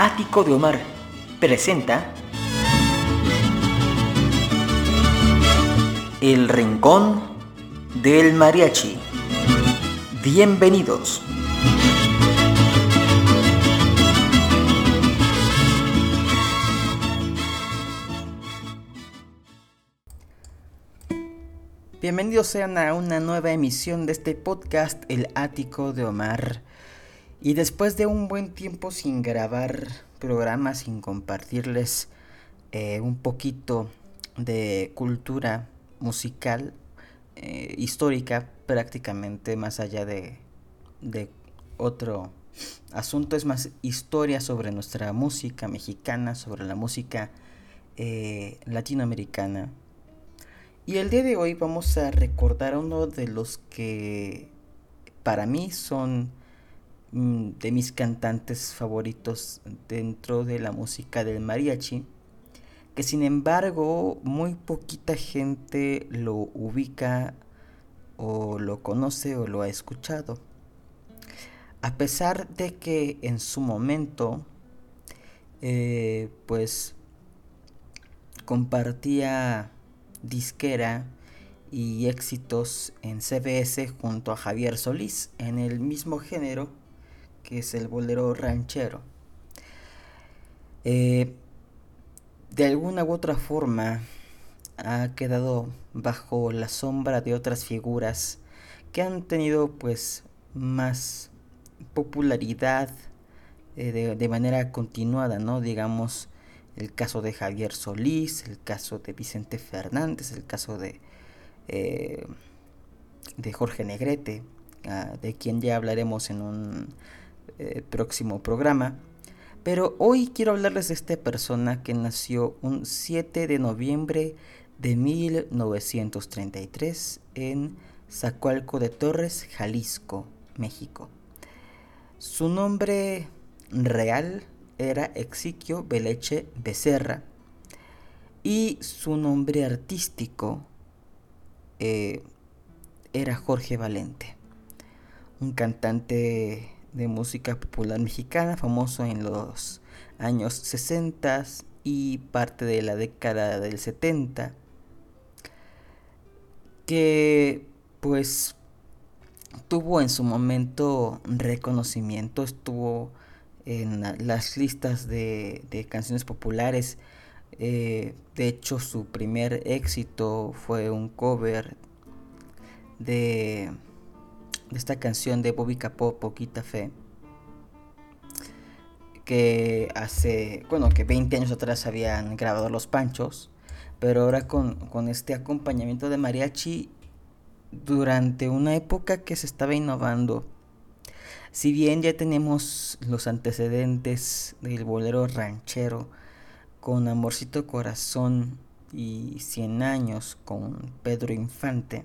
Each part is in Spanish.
Ático de Omar presenta El Rincón del Mariachi. Bienvenidos. Bienvenidos sean a una nueva emisión de este podcast El Ático de Omar. Y después de un buen tiempo sin grabar programas, sin compartirles eh, un poquito de cultura musical, eh, histórica, prácticamente más allá de, de otro asunto, es más historia sobre nuestra música mexicana, sobre la música eh, latinoamericana. Y el día de hoy vamos a recordar uno de los que para mí son de mis cantantes favoritos dentro de la música del mariachi, que sin embargo muy poquita gente lo ubica o lo conoce o lo ha escuchado. A pesar de que en su momento, eh, pues compartía disquera y éxitos en CBS junto a Javier Solís en el mismo género que es el bolero ranchero. Eh, de alguna u otra forma ha quedado bajo la sombra de otras figuras que han tenido pues más popularidad eh, de, manera continuada, ¿no? Digamos el caso de Javier Solís, el caso de Vicente Fernández, el caso de, eh, de Jorge Negrete, ah, de quien ya hablaremos en un eh, próximo programa. Pero hoy quiero hablarles de esta persona que nació un 7 de noviembre de 1933 en Zacualco de Torres, Jalisco, México. Su nombre real era Exiquio Beleche Becerra y su nombre artístico eh, era Jorge Valente, un cantante de música popular mexicana, famoso en los años 60 y parte de la década del 70, que pues tuvo en su momento reconocimiento, estuvo en las listas de, canciones populares. Eh, de hecho, su primer éxito fue un cover de de esta canción de Bobby Capó, Poquita Fe, que hace, bueno, que 20 años atrás habían grabado Los Panchos, pero ahora con, con este acompañamiento de mariachi durante una época que se estaba innovando. Si bien ya tenemos los antecedentes del bolero ranchero con Amorcito Corazón y 100 años con Pedro Infante,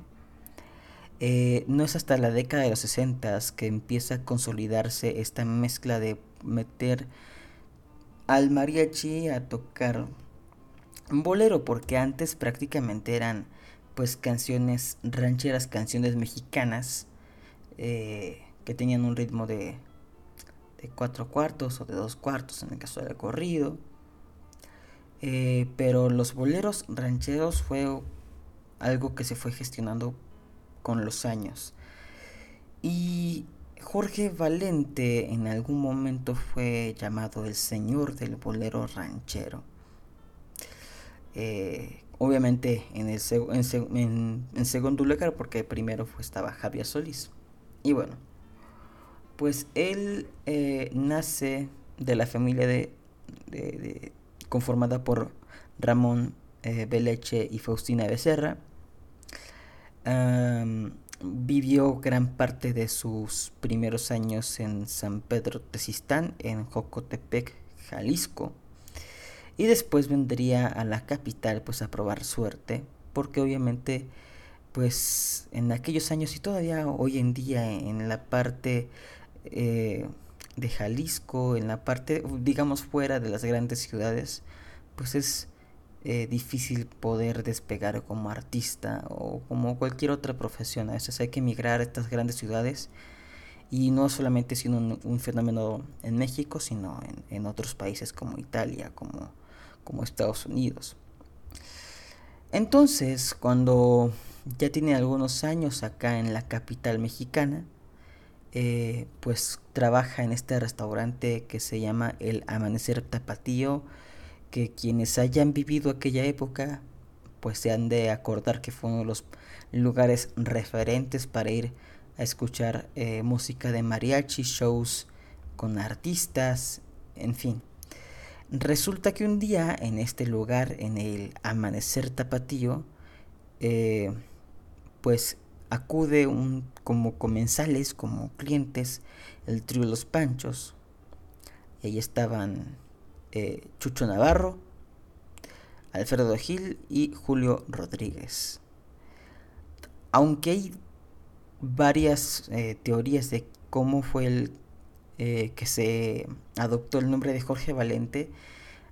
eh, no es hasta la década de los 60 que empieza a consolidarse esta mezcla de meter al mariachi a tocar bolero, porque antes prácticamente eran pues canciones rancheras, canciones mexicanas eh, que tenían un ritmo de, de cuatro cuartos o de dos cuartos en el caso del corrido. Eh, pero los boleros rancheros fue algo que se fue gestionando con los años. Y Jorge Valente en algún momento fue llamado el señor del bolero ranchero. Eh, obviamente en, el en, segundo lugar porque primero estaba Javier Solís. Y bueno, pues él eh, nace de la familia de, conformada por Ramón eh, Beleche y Faustina Becerra vivió gran parte de sus primeros años en San Pedro Tezistán, en Jocotepec, Jalisco. Y después vendría a la capital pues a probar suerte, porque obviamente pues en aquellos años y todavía hoy en día en la parte eh, de Jalisco, en la parte digamos fuera de las grandes ciudades, pues es eh, difícil poder despegar como artista o como cualquier otra profesión. A veces hay que emigrar a estas grandes ciudades y no solamente siendo un, fenómeno en México, sino en, otros países como Italia, como, como Estados Unidos. Entonces, cuando ya tiene algunos años acá en la capital mexicana, eh, pues trabaja en este restaurante que se llama El Amanecer Tapatío, que quienes hayan vivido aquella época, pues se han de acordar que fue uno de los lugares referentes para ir a escuchar eh, música de mariachi, shows con artistas, en fin. Resulta que un día en este lugar, en el Amanecer Tapatío, eh, pues acude un, como comensales, como clientes, el trío Los Panchos. Ahí estaban eh, Chucho Navarro, Alfredo Gil y Julio Rodríguez. Aunque hay varias eh, teorías de cómo fue el eh, que se adoptó el nombre de Jorge Valente.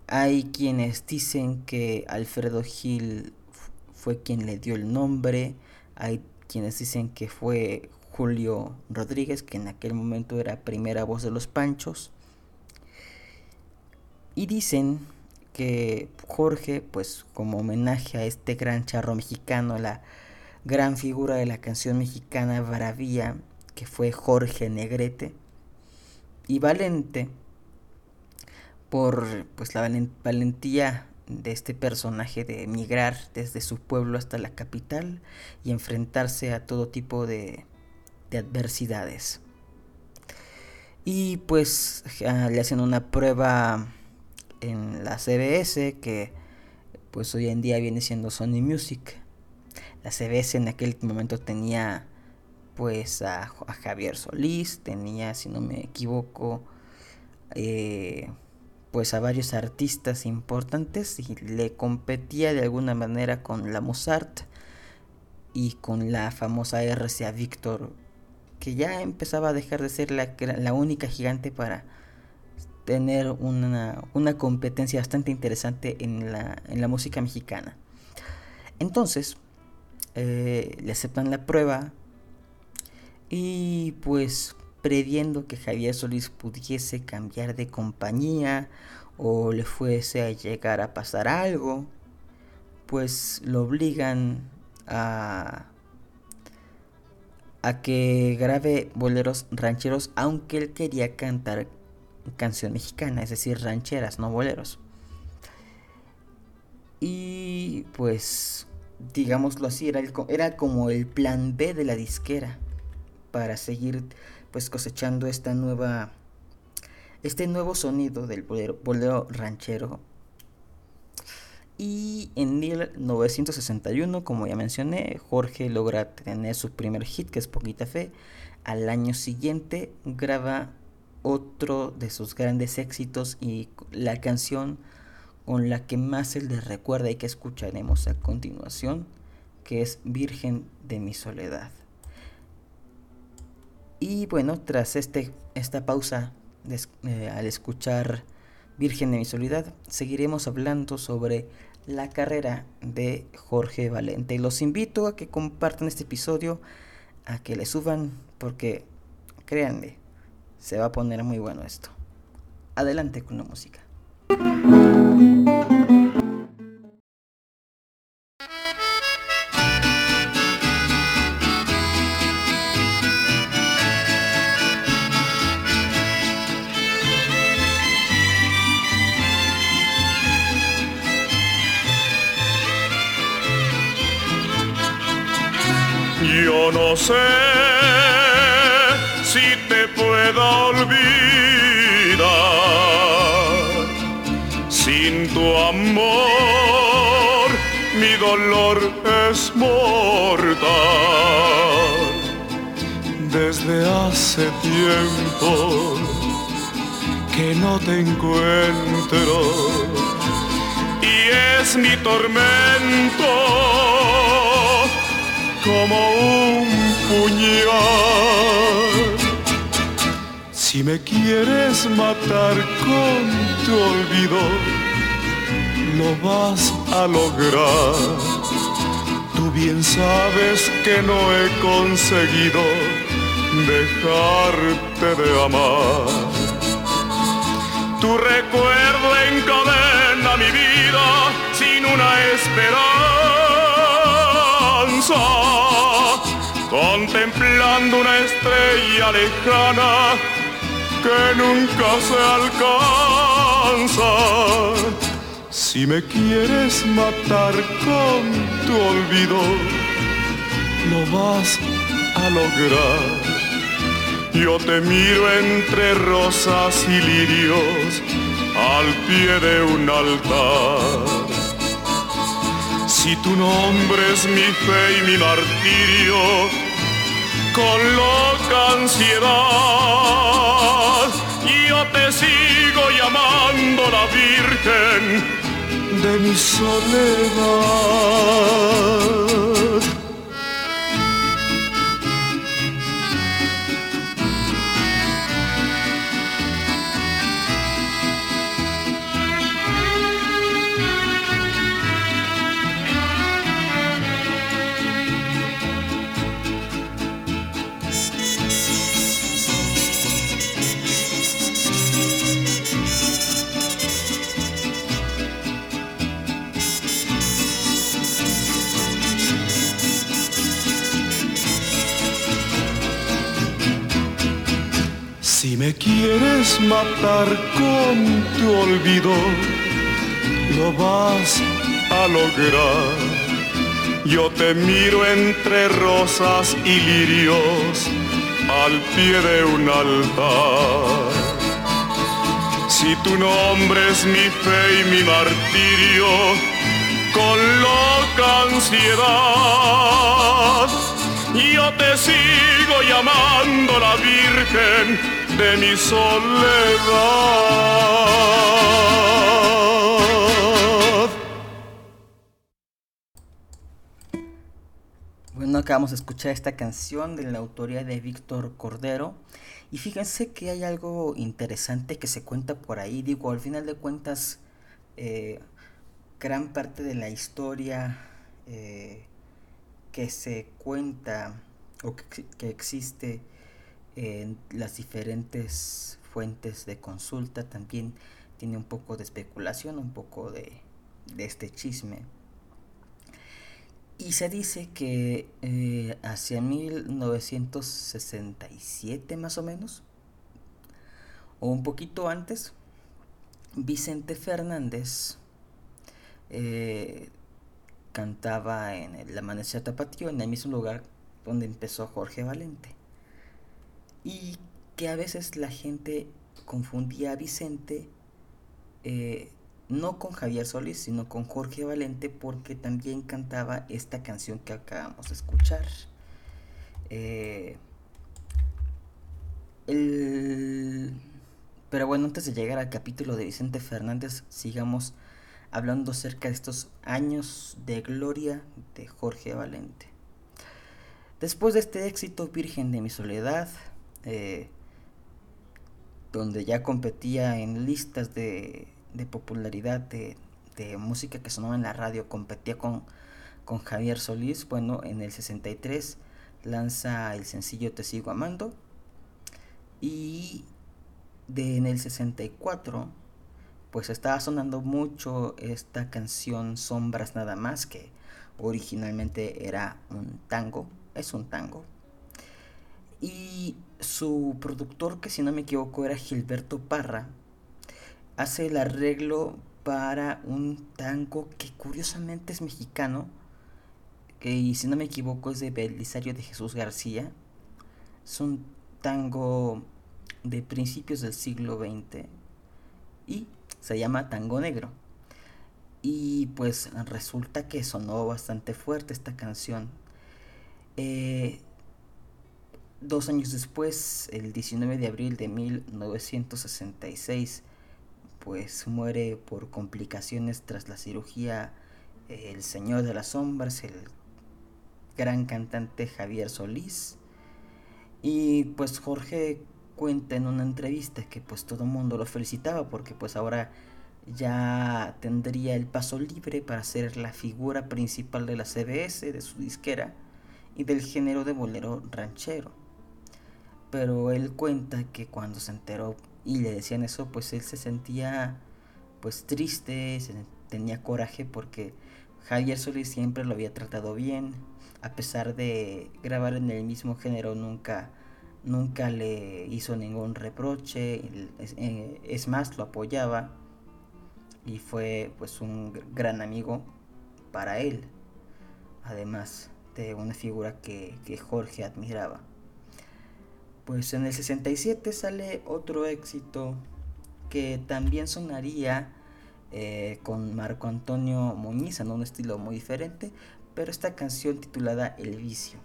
Hay quienes dicen que Alfredo Gil fue quien le dio el nombre. Hay quienes dicen que fue Julio Rodríguez, que en aquel momento era primera voz de los Panchos. Y dicen que Jorge, pues como homenaje a este gran charro mexicano, la gran figura de la canción mexicana Bravía, que fue Jorge Negrete, y Valente, por pues la valentía de este personaje de emigrar desde su pueblo hasta la capital y enfrentarse a todo tipo de, de adversidades. Y pues le hacen una prueba en la CBS que pues hoy en día viene siendo Sony Music. La CBS en aquel momento tenía pues a, Javier Solís, tenía, si no me equivoco, eh, pues a varios artistas importantes y le competía de alguna manera con la Mozart y con la famosa RCA Victor, que ya empezaba a dejar de ser la, la única gigante para tener una, una competencia bastante interesante en la, en la música mexicana. Entonces, eh, le aceptan la prueba y pues previendo que Javier Solís pudiese cambiar de compañía o le fuese a llegar a pasar algo, pues lo obligan a a que grabe boleros rancheros, aunque él quería cantar canción mexicana, es decir, rancheras, no boleros. Y pues digámoslo así, era, era como el plan B de la disquera para seguir pues cosechando esta nueva este nuevo sonido del bolero, ranchero y en 1961 como ya mencioné Jorge logra tener su primer hit que es Poquita Fe al año siguiente graba otro de sus grandes éxitos y la canción con la que más se le recuerda y que escucharemos a continuación, que es Virgen de mi Soledad. Y bueno, tras este, esta pausa eh, al escuchar Virgen de mi Soledad, seguiremos hablando sobre la carrera de Jorge Valente. Los invito a que compartan este episodio, a que le suban, porque créanme, se va a poner muy bueno esto. Adelante con la música. Yo no sé sin tu amor, mi dolor es mortal. Desde hace tiempo que no te encuentro y es mi tormento como un puñal. Si me quieres matar con tu olvido, lo vas a lograr. Tú bien sabes que no he conseguido dejarte de amar. Tu recuerdo encadena mi vida sin una esperanza, contemplando una estrella lejana que nunca se alcanza. Si me quieres matar con tu olvido, lo vas a lograr. Yo te miro entre rosas y lirios al pie de un altar. Si tu nombre es mi fe y mi martirio, con loca ansiedad, te sigo llamando la Virgen de mi soledad. Si me quieres matar con tu olvido, lo vas a lograr. Yo te miro entre rosas y lirios al pie de un altar. Si tu nombre es mi fe y mi martirio, con loca ansiedad, yo te sigo llamando la Virgen de mi soledad. Bueno, acabamos de escuchar esta canción de la autoría de Víctor Cordero. Y fíjense que hay algo interesante que se cuenta por ahí. Digo, al final de cuentas, eh, gran parte de la historia eh, que se cuenta o que, que existe en las diferentes fuentes de consulta también tiene un poco de especulación, un poco de, de este chisme. Y se dice que eh, hacia 1967 más o menos, o un poquito antes, Vicente Fernández eh, cantaba en el Amanecer Tapatío, en el mismo lugar donde empezó Jorge Valente y que a veces la gente confundía a Vicente eh, no con Javier Solís, sino con Jorge Valente, porque también cantaba esta canción que acabamos de escuchar. Eh, pero bueno, antes de llegar al capítulo de Vicente Fernández, sigamos hablando acerca de estos años de gloria de Jorge Valente. Después de este éxito, Virgen de mi Soledad, eh, donde ya competía en listas de, popularidad de, música que sonaba en la radio, competía con, con Javier Solís. Bueno, en el 63 lanza el sencillo Te sigo amando. Y de, en el 64 pues estaba sonando mucho esta canción Sombras nada más que originalmente era un tango, es un tango. Y su productor, que si no me equivoco era Gilberto Parra, hace el arreglo para un tango que curiosamente es mexicano, que y si no me equivoco es de Belisario de Jesús García. Es un tango de principios del siglo XX y se llama Tango Negro. Y pues resulta que sonó bastante fuerte esta canción. Eh, Dos años después, el 19 de abril de 1966, pues muere por complicaciones tras la cirugía el Señor de las Sombras, el gran cantante Javier Solís. Y pues Jorge cuenta en una entrevista que pues todo el mundo lo felicitaba porque pues ahora ya tendría el paso libre para ser la figura principal de la CBS, de su disquera y del género de bolero ranchero. Pero él cuenta que cuando se enteró y le decían eso, pues él se sentía pues triste, tenía coraje porque Javier Solís siempre lo había tratado bien, a pesar de grabar en el mismo género nunca nunca le hizo ningún reproche, eh, es más lo apoyaba y fue pues un gran amigo para él, además de una figura que, que Jorge admiraba. Pues en el 67 sale otro éxito que también sonaría eh, con Marco Antonio Muñiz en un estilo muy diferente, pero esta canción titulada El vicio.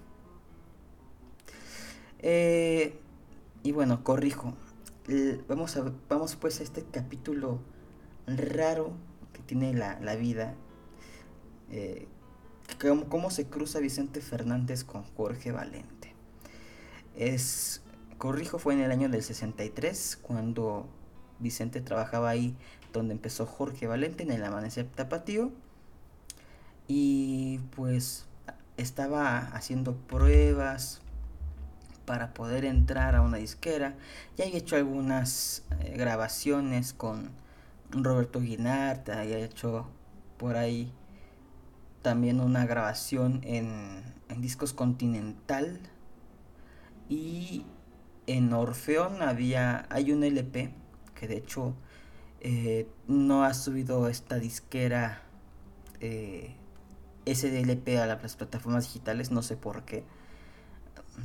Eh, y bueno, corrijo. Vamos, vamos pues a este capítulo raro que tiene la, vida. Eh, cómo, se cruza Vicente Fernández con Jorge Valente. Es corrijo, fue en el año del 63, cuando Vicente trabajaba ahí donde empezó Jorge Valente en el Amanecer Tapatío. Y pues estaba haciendo pruebas para poder entrar a una disquera. Ya había hecho algunas eh, grabaciones con Roberto Guinart, había hecho por ahí también una grabación en, en discos Continental. Y en Orfeón había, hay un LP que de hecho eh, no ha subido esta disquera eh, SDLP a las plataformas digitales, no sé por qué.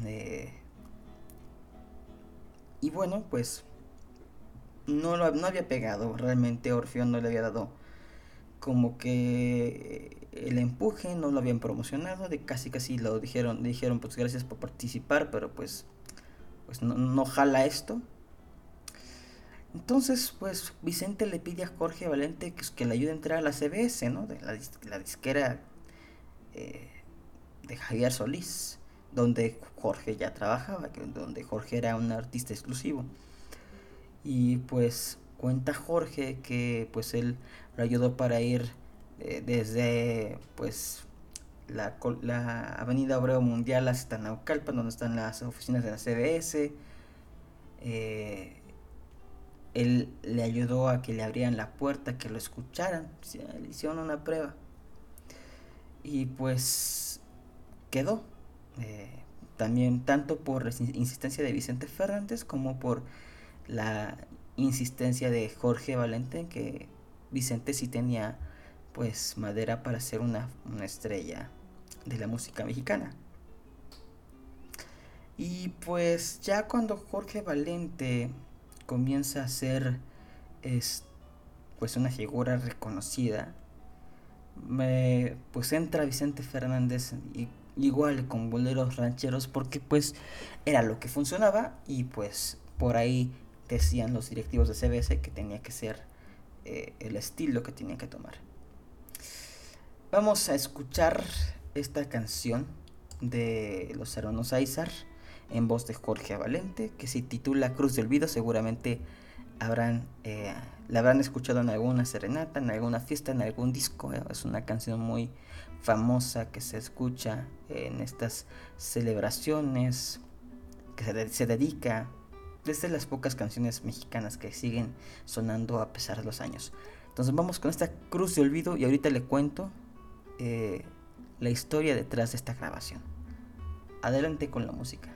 Eh, y bueno, pues no, lo, no había pegado, realmente Orfeón no le había dado como que el empuje, no lo habían promocionado, de casi casi lo dijeron, dijeron pues gracias por participar, pero pues pues no, jala esto. Entonces, pues Vicente le pide a Jorge Valente que, le ayude a entrar a la CBS, ¿no? De la, disquera eh, de Javier Solís, donde Jorge ya trabajaba, donde Jorge era un artista exclusivo. Y pues cuenta Jorge que pues él lo ayudó para ir eh, desde pues la, la avenida Obreo Mundial hasta Naucalpan, donde están las oficinas de la CBS. Eh, él le ayudó a que le abrieran la puerta, que lo escucharan, le hicieron una prueba. Y pues quedó. Eh, también tanto por la insistencia de Vicente Fernández como por la insistencia de Jorge Valente, que Vicente sí tenía pues madera para ser una estrella de la música mexicana. Y pues ya cuando Jorge Valente comienza a ser es, pues una figura reconocida, pues entra Vicente Fernández igual con boleros rancheros porque pues era lo que funcionaba y pues por ahí decían los directivos de CBS que tenía que ser eh, el estilo que tenía que tomar. Vamos a escuchar esta canción de los hermanos Aizar en voz de Jorge Valente que se titula Cruz de Olvido. Seguramente habrán eh, la habrán escuchado en alguna serenata en alguna fiesta en algún disco eh, es una canción muy famosa que se escucha en estas celebraciones que se, se dedica desde las pocas canciones mexicanas que siguen sonando a pesar de los años. Entonces vamos con esta Cruz de Olvido y ahorita le cuento eh, la historia detrás de esta grabación. Adelante con la música.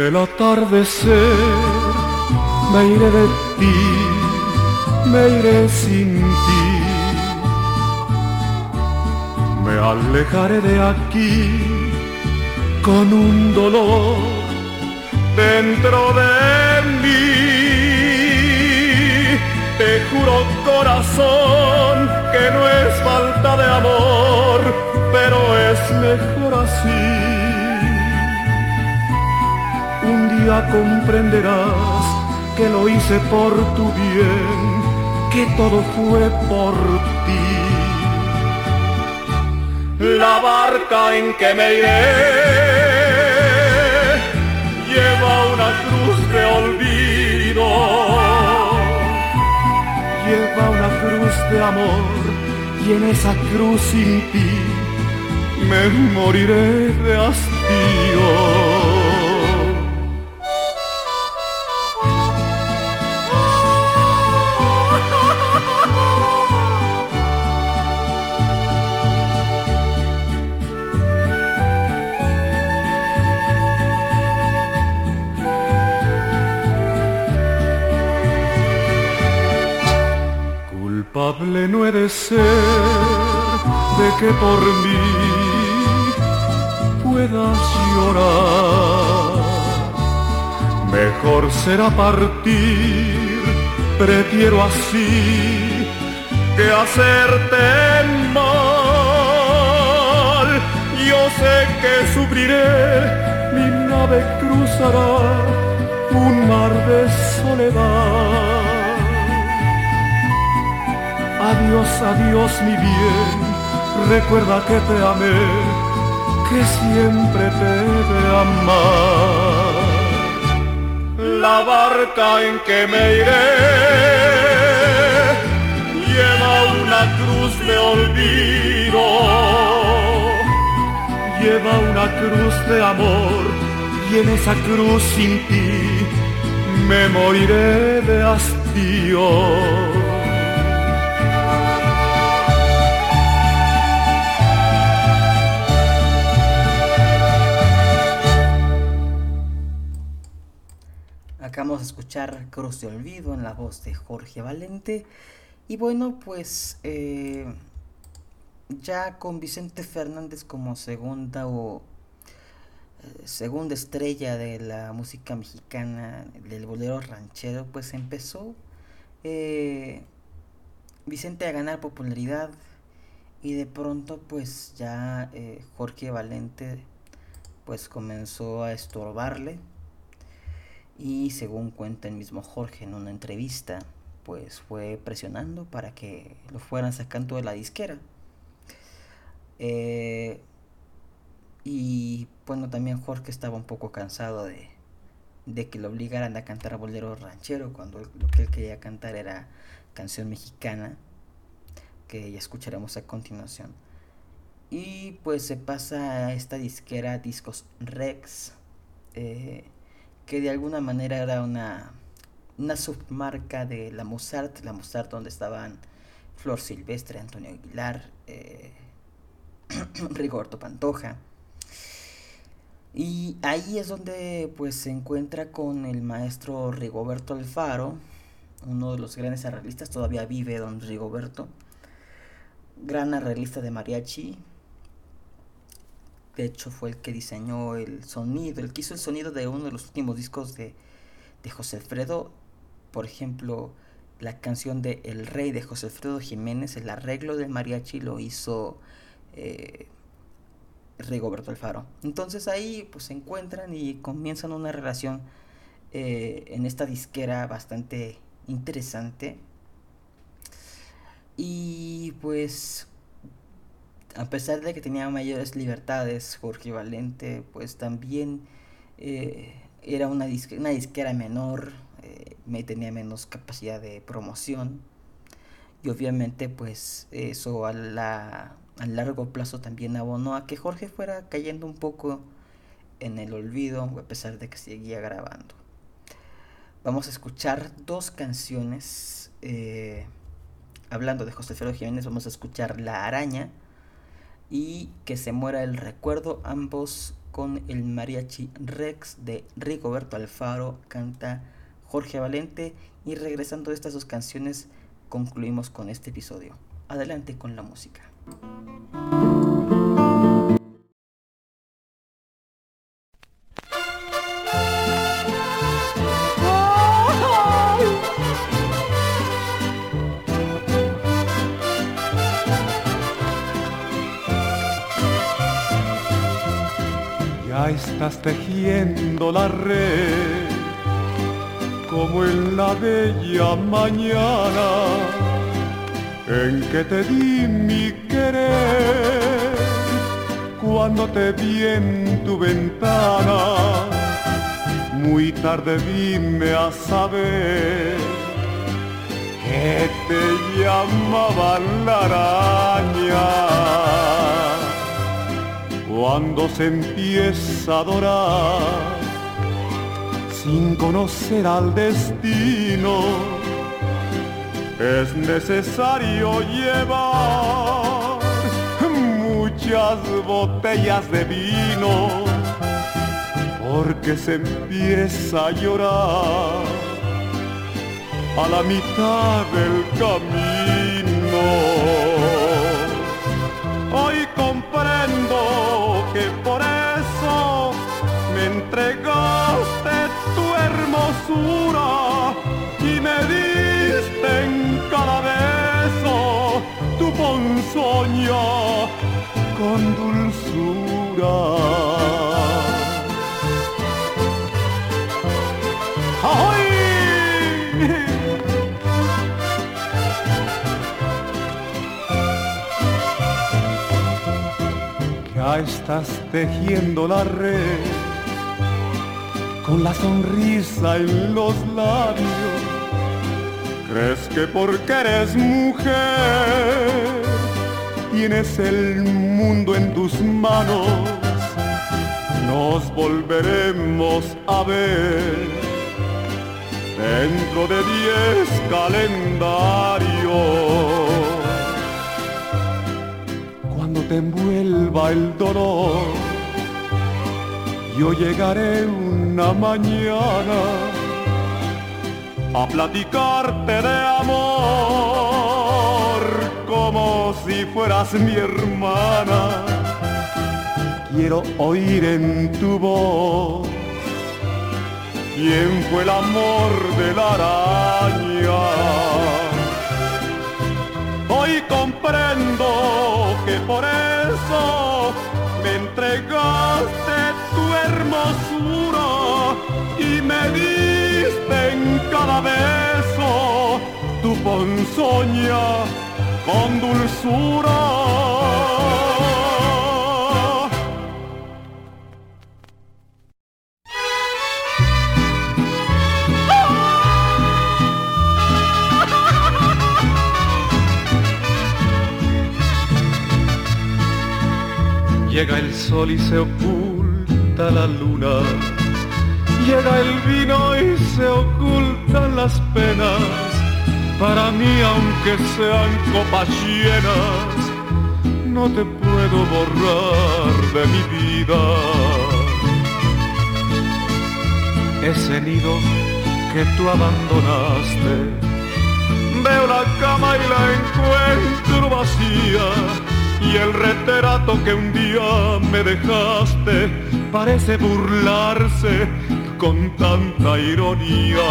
El atardecer me iré de ti, me iré sin ti. Me alejaré de aquí con un dolor dentro de mí. Te juro corazón que no es falta de amor, pero es mejor así día comprenderás que lo hice por tu bien, que todo fue por ti. La barca en que me iré lleva una cruz de olvido, lleva una cruz de amor y en esa cruz sin ti me moriré de hastío. No he de ser de que por mí puedas llorar. Mejor será partir, prefiero así que hacerte mal. Yo sé que sufriré, mi nave cruzará un mar de soledad Adiós, adiós mi bien, recuerda que te amé, que siempre te de amar. La barca en que me iré lleva una cruz de olvido, lleva una cruz de amor y en esa cruz sin ti me moriré de hastío. Escuchar Cruz de Olvido en la voz de Jorge Valente. Y bueno, pues eh, ya con Vicente Fernández como segunda o eh, segunda estrella de la música mexicana, del bolero ranchero, pues empezó eh, Vicente a ganar popularidad y de pronto pues ya Jorge Valente pues comenzó a estorbarle y según cuenta el mismo Jorge en una entrevista, pues fue presionando para que lo fueran sacando de la disquera. Eh, y bueno, también Jorge estaba un poco cansado de, de que lo obligaran a cantar a bolero ranchero cuando lo que él quería cantar era canción mexicana, que ya escucharemos a continuación. Y pues se pasa a esta disquera Discos Rex. Eh, que de alguna manera era una, una submarca de la Mozart, la Mozart donde estaban Flor Silvestre, Antonio Aguilar, eh, Rigoberto Pantoja. Y ahí es donde pues se encuentra con el maestro Rigoberto Alfaro, uno de los grandes arreglistas, todavía vive don Rigoberto, gran arreglista de mariachi, de hecho fue el que diseñó el sonido, el que hizo el sonido de uno de los últimos discos de, José Alfredo. Por ejemplo, la canción de El Rey de José Alfredo Jiménez, el arreglo del mariachi lo hizo eh, Rigoberto Alfaro. Entonces ahí pues se encuentran y comienzan una relación eh, en esta disquera bastante interesante. Y pues a pesar de que tenía mayores libertades, Jorge Valente, pues también eh, era una, una, disquera menor, eh, me tenía menos capacidad de promoción. Y obviamente pues eso a, la, a largo plazo también abonó a que Jorge fuera cayendo un poco en el olvido, a pesar de que seguía grabando. Vamos a escuchar dos canciones. Eh, hablando de José Fero Jiménez, vamos a escuchar La Araña y Que se muera el recuerdo, ambos con el mariachi Rex de Rigoberto Alfaro, canta Jorge Valente y regresando a estas dos canciones concluimos con este episodio. Adelante con la música. Estás tejiendo la red como en la bella mañana en que te di mi querer cuando te vi en tu ventana. Muy tarde vine a saber que te llamaban la araña cuando se empieza a adorar sin conocer al destino. Es necesario llevar muchas botellas de vino porque se empieza a llorar a la mitad del camino. Entregaste tu hermosura y me diste en cada beso tu ponzoña con dulzura. estás tejiendo la red con la sonrisa en los labios. Crees que porque eres mujer tienes el mundo en tus manos. Nos volveremos a ver dentro de diez calendarios te envuelva el dolor. Yo llegaré una mañana a platicarte de amor como si fueras mi hermana. Quiero oír en tu voz quién fue el amor de la araña Hoy comprendo que por eso me entregaste hermosura y me diste cada beso tu ponzoña con dulzura. Llega el sol y se oculta la luna. Llega el vino y se ocultan las penas. Para mí, aunque sean copas llenas, no te puedo borrar de mi vida. Ese nido que tú abandonaste, veo la cama y la encuentro vacía y el retrato que un día me dejaste parece burlarse con tanta ironía.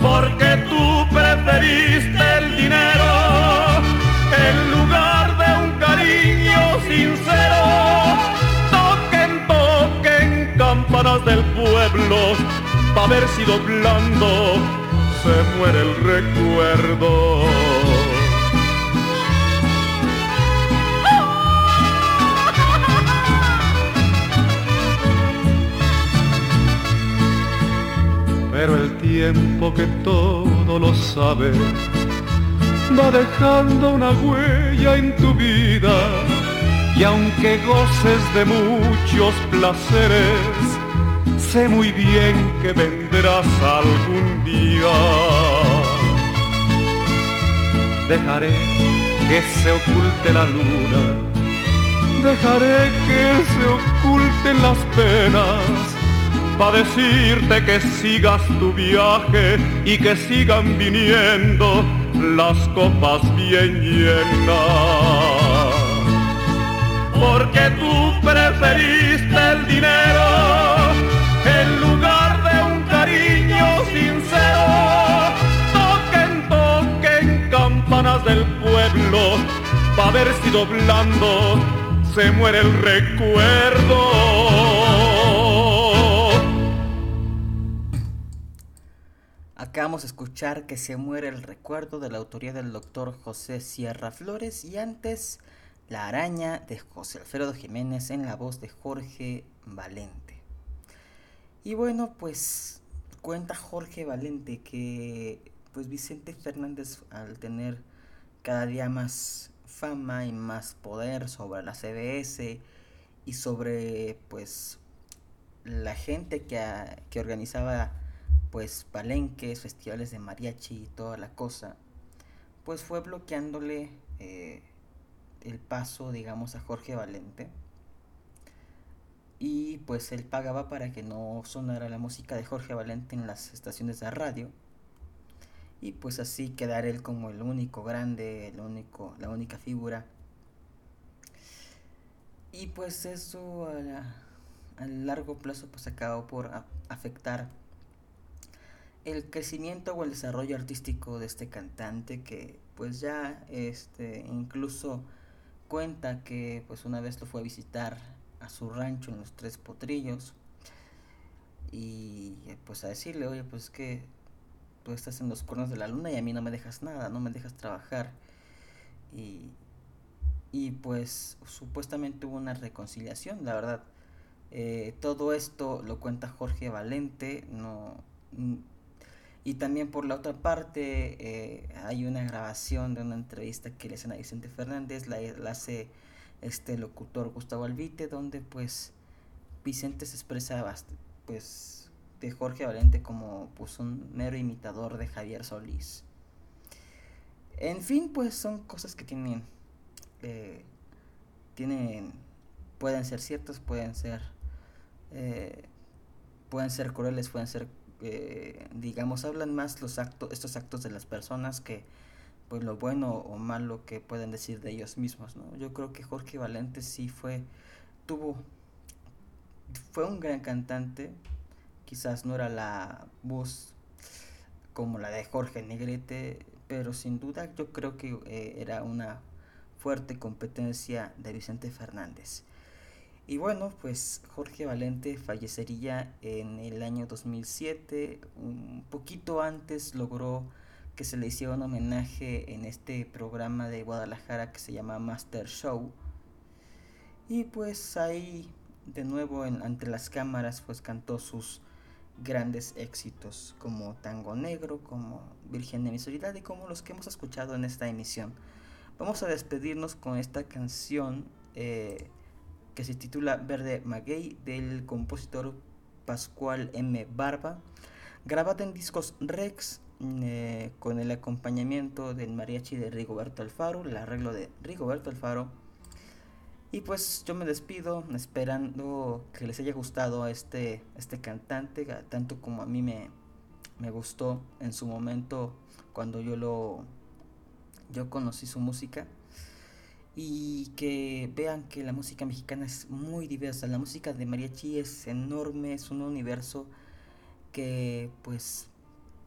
Porque tú preferiste el dinero en lugar de un cariño sincero. Toquen, toquen campanas del pueblo, pa' ver si doblando se muere el recuerdo. Pero el tiempo que todo lo sabe va dejando una huella en tu vida. Y aunque goces de muchos placeres, sé muy bien que vendrás algún día. Dejaré que se oculte la luna, dejaré que se oculten las penas para decirte que sigas tu viaje y que sigan viniendo las copas bien llenas. Porque tú preferiste el dinero en lugar de un cariño sincero. Toquen, toquen campanas del pueblo para ver si doblando se muere el recuerdo. Acabamos de escuchar que se muere el recuerdo de la autoría del doctor José Sierra Flores y antes La araña de José Alfredo Jiménez en la voz de Jorge Valente. Y bueno, pues cuenta Jorge Valente que pues Vicente Fernández al tener cada día más fama y más poder sobre la CBS y sobre pues la gente que, que organizaba pues palenques, festivales de mariachi y toda la cosa, pues fue bloqueándole eh, el paso, digamos, a Jorge Valente. Y pues él pagaba para que no sonara la música de Jorge Valente en las estaciones de radio y pues así quedar él como el único grande, el único, la única figura. Y pues eso a, largo plazo pues acabó por afectar el crecimiento o el desarrollo artístico de este cantante que pues ya este incluso cuenta que pues una vez lo fue a visitar a su rancho en los Tres Potrillos y pues a decirle, oye, pues que tú estás en los cuernos de la luna y a mí no me dejas nada, no me dejas trabajar. Y, y pues supuestamente hubo una reconciliación, la verdad. Eh, todo esto lo cuenta Jorge Valente, no, y también por la otra parte eh, hay una grabación de una entrevista que le hacen a Vicente Fernández, la, hace este locutor Gustavo Albite, donde pues Vicente se expresa pues de Jorge Valente como pues un mero imitador de Javier Solís. En fin, pues son cosas que tienen, eh, tienen, pueden ser ciertas, pueden ser, eh, pueden ser crueles, pueden ser, eh, digamos, hablan más los actos, estos actos de las personas que, pues lo bueno o malo que pueden decir de ellos mismos, ¿no? Yo creo que Jorge Valente sí fue, tuvo, fue un gran cantante, quizás no era la voz como la de Jorge Negrete, pero sin duda yo creo que eh, era una fuerte competencia de Vicente Fernández. Y bueno, pues Jorge Valente fallecería en el año 2007, un poquito antes logró que se le hiciera un homenaje en este programa de Guadalajara que se llama Master Show. Y pues ahí de nuevo ante las cámaras pues cantó sus grandes éxitos como Tango Negro, como Virgen de mi y como los que hemos escuchado en esta emisión. Vamos a despedirnos con esta canción eh, que se titula Verde Maguey del compositor Pascual M. Barba, grabada en discos Rex eh, con el acompañamiento del mariachi de Rigoberto Alfaro, el arreglo de Rigoberto Alfaro y pues yo me despido esperando que les haya gustado este, este cantante, tanto como a mí me, me gustó en su momento cuando yo lo yo conocí su música y que vean que la música mexicana es muy diversa, la música de mariachi es enorme, es un universo que pues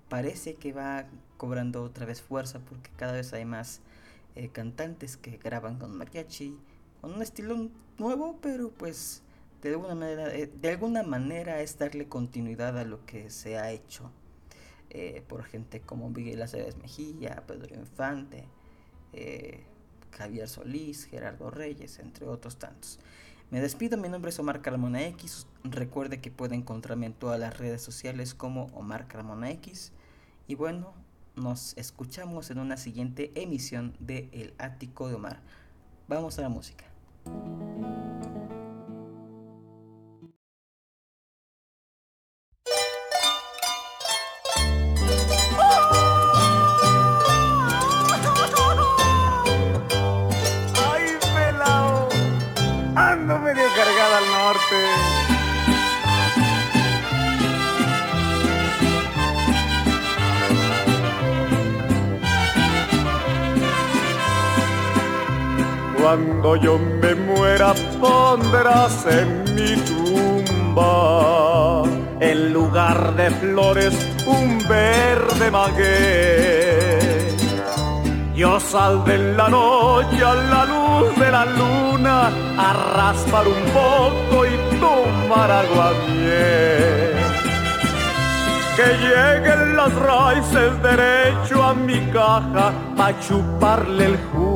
parece que va cobrando otra vez fuerza porque cada vez hay más eh, cantantes que graban con mariachi con un estilo nuevo, pero pues de alguna manera, eh, de alguna manera es darle continuidad a lo que se ha hecho eh, por gente como Miguel Aceves Mejía, Pedro Infante, eh, Javier Solís, Gerardo Reyes, entre otros tantos. Me despido, mi nombre es Omar Carmona X. Recuerde que puede encontrarme en todas las redes sociales como Omar Carmona X. Y bueno, nos escuchamos en una siguiente emisión de El Ático de Omar. Vamos a la música. Cuando yo me muera pondrás en mi tumba, en lugar de flores, un verde maguey. Yo saldré en la noche a la luz de la luna a raspar un poco y tomar agua bien. Que lleguen las raíces derecho a mi caja a chuparle el jugo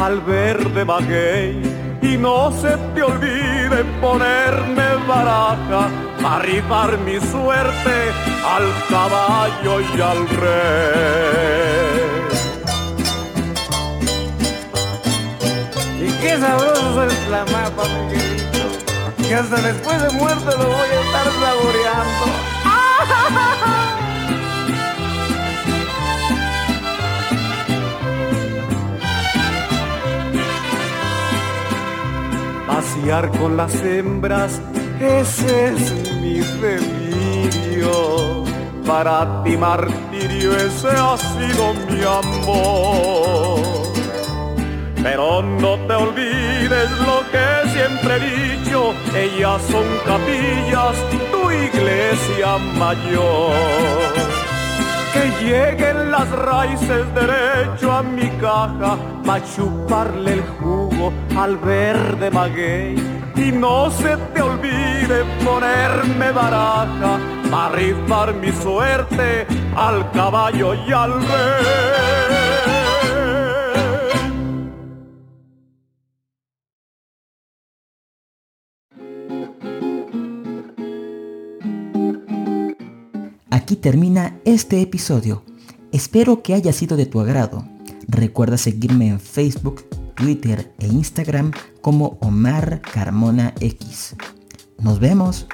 al verde maguey y no se te olvide ponerme baraja para rifar mi suerte al caballo y al rey. Y qué sabroso es la mapa, Miguelito, que hasta después de muerto lo voy a estar saboreando. pasear con las hembras, ese es mi delirio. Para ti martirio, ese ha sido mi amor. Pero no te olvides lo que siempre he dicho, ellas son capillas, tu iglesia mayor que lleguen las raíces derecho a mi caja pa' chuparle el jugo al verde maguey y no se te olvide ponerme baraja para rifar mi suerte al caballo y al rey. Aquí termina este episodio. Espero que haya sido de tu agrado. Recuerda seguirme en Facebook, Twitter e Instagram como Omar Carmona X. Nos vemos.